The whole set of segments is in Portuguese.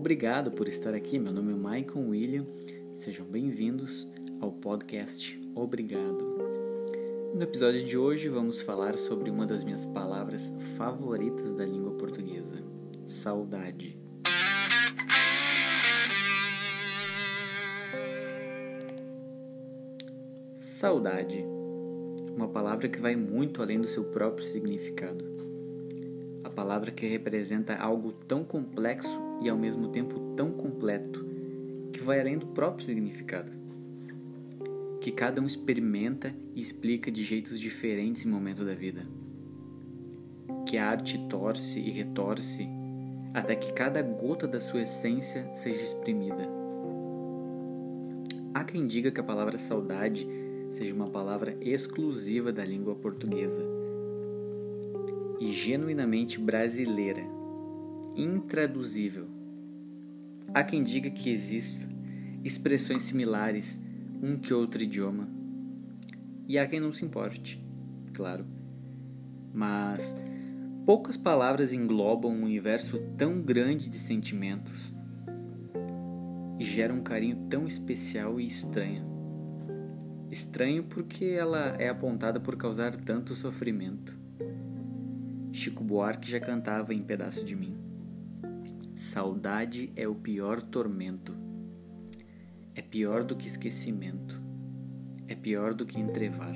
Obrigado por estar aqui. Meu nome é Michael William. Sejam bem-vindos ao podcast Obrigado. No episódio de hoje vamos falar sobre uma das minhas palavras favoritas da língua portuguesa: saudade. Saudade. Uma palavra que vai muito além do seu próprio significado. A palavra que representa algo tão complexo e ao mesmo tempo tão completo, que vai além do próprio significado. Que cada um experimenta e explica de jeitos diferentes em momento da vida. Que a arte torce e retorce até que cada gota da sua essência seja exprimida. Há quem diga que a palavra saudade seja uma palavra exclusiva da língua portuguesa e genuinamente brasileira, intraduzível. Há quem diga que existem expressões similares um que outro idioma, e há quem não se importe, claro. Mas poucas palavras englobam um universo tão grande de sentimentos e geram um carinho tão especial e estranho. Estranho porque ela é apontada por causar tanto sofrimento. Chico Buarque já cantava em Pedaço de Mim. Saudade é o pior tormento. É pior do que esquecimento. É pior do que entrevar.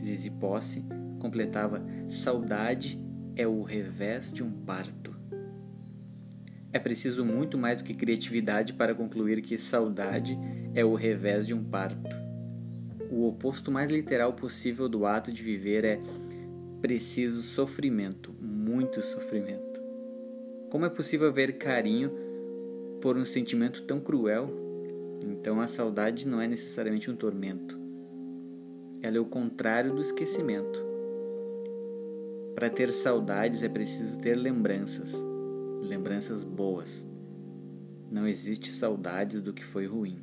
Zizi Posse completava: Saudade é o revés de um parto. É preciso muito mais do que criatividade para concluir que saudade é o revés de um parto o oposto mais literal possível do ato de viver é preciso sofrimento, muito sofrimento. Como é possível haver carinho por um sentimento tão cruel? Então a saudade não é necessariamente um tormento. Ela é o contrário do esquecimento. Para ter saudades é preciso ter lembranças, lembranças boas. Não existe saudades do que foi ruim.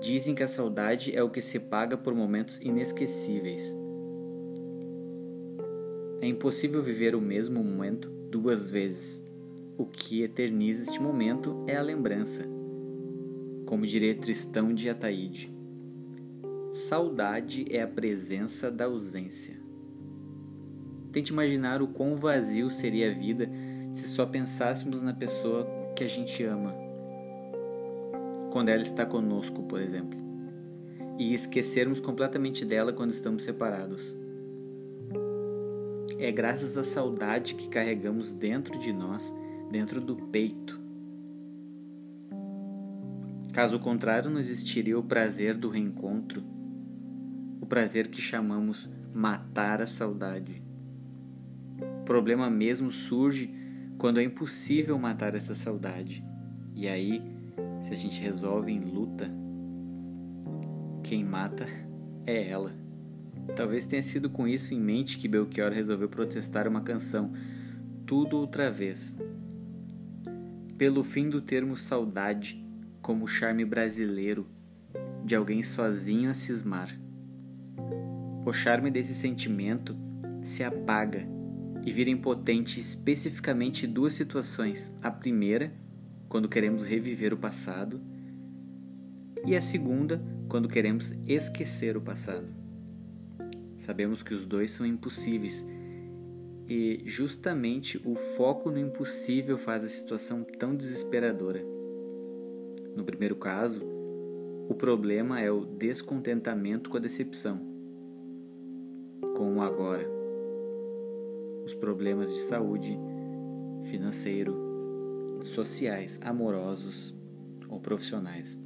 Dizem que a saudade é o que se paga por momentos inesquecíveis. É impossível viver o mesmo momento duas vezes. O que eterniza este momento é a lembrança. Como diria Tristão de Ataíde, saudade é a presença da ausência. Tente imaginar o quão vazio seria a vida se só pensássemos na pessoa que a gente ama quando ela está conosco, por exemplo, e esquecermos completamente dela quando estamos separados. É graças à saudade que carregamos dentro de nós, dentro do peito. Caso contrário, não existiria o prazer do reencontro, o prazer que chamamos matar a saudade. O problema mesmo surge quando é impossível matar essa saudade. E aí se a gente resolve em luta, quem mata é ela. Talvez tenha sido com isso em mente que Belchior resolveu protestar uma canção, Tudo Outra Vez. Pelo fim do termo saudade, como charme brasileiro de alguém sozinho a cismar. O charme desse sentimento se apaga e vira impotente especificamente duas situações. A primeira, quando queremos reviver o passado, e a segunda, quando queremos esquecer o passado. Sabemos que os dois são impossíveis e justamente o foco no impossível faz a situação tão desesperadora. No primeiro caso, o problema é o descontentamento com a decepção, com o agora. Os problemas de saúde, financeiro, sociais, amorosos ou profissionais.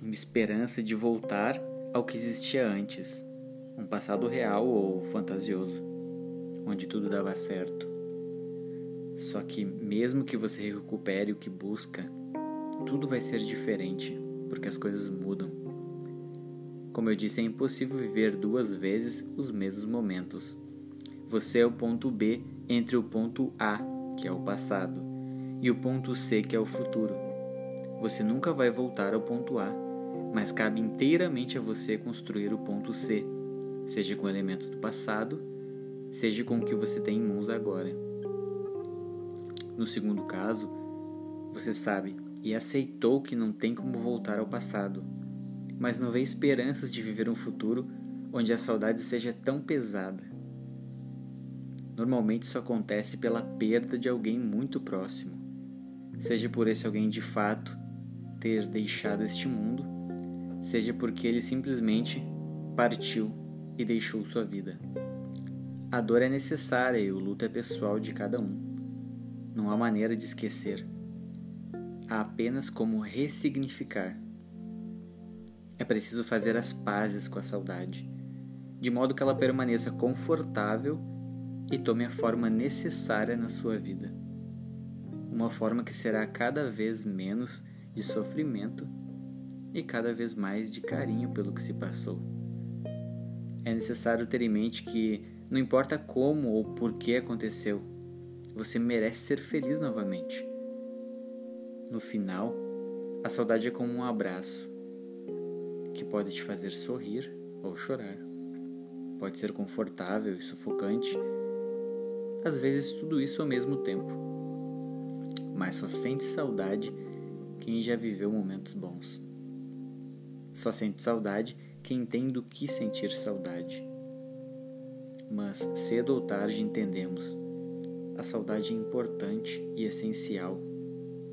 Uma esperança de voltar ao que existia antes, um passado real ou fantasioso, onde tudo dava certo. Só que, mesmo que você recupere o que busca, tudo vai ser diferente, porque as coisas mudam. Como eu disse, é impossível viver duas vezes os mesmos momentos. Você é o ponto B entre o ponto A, que é o passado, e o ponto C, que é o futuro. Você nunca vai voltar ao ponto A, mas cabe inteiramente a você construir o ponto C, seja com elementos do passado, seja com o que você tem em mãos agora. No segundo caso, você sabe e aceitou que não tem como voltar ao passado, mas não vê esperanças de viver um futuro onde a saudade seja tão pesada. Normalmente isso acontece pela perda de alguém muito próximo, seja por esse alguém de fato ter deixado este mundo, seja porque ele simplesmente partiu e deixou sua vida. A dor é necessária e o luto é pessoal de cada um. Não há maneira de esquecer. Há apenas como ressignificar. É preciso fazer as pazes com a saudade, de modo que ela permaneça confortável e tome a forma necessária na sua vida. Uma forma que será cada vez menos de sofrimento e cada vez mais de carinho pelo que se passou. É necessário ter em mente que não importa como ou por que aconteceu, você merece ser feliz novamente. No final, a saudade é como um abraço que pode te fazer sorrir ou chorar. Pode ser confortável e sufocante, às vezes tudo isso ao mesmo tempo. Mas só sente saudade quem já viveu momentos bons. Só sente saudade quem tem do que sentir saudade. Mas cedo ou tarde entendemos. A saudade é importante e essencial.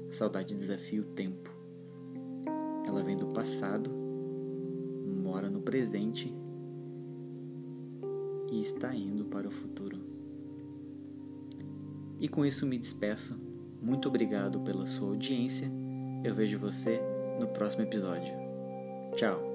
A saudade desafia o tempo. Ela vem do passado, mora no presente e está indo para o futuro. E com isso me despeço. Muito obrigado pela sua audiência. Eu vejo você no próximo episódio. Tchau.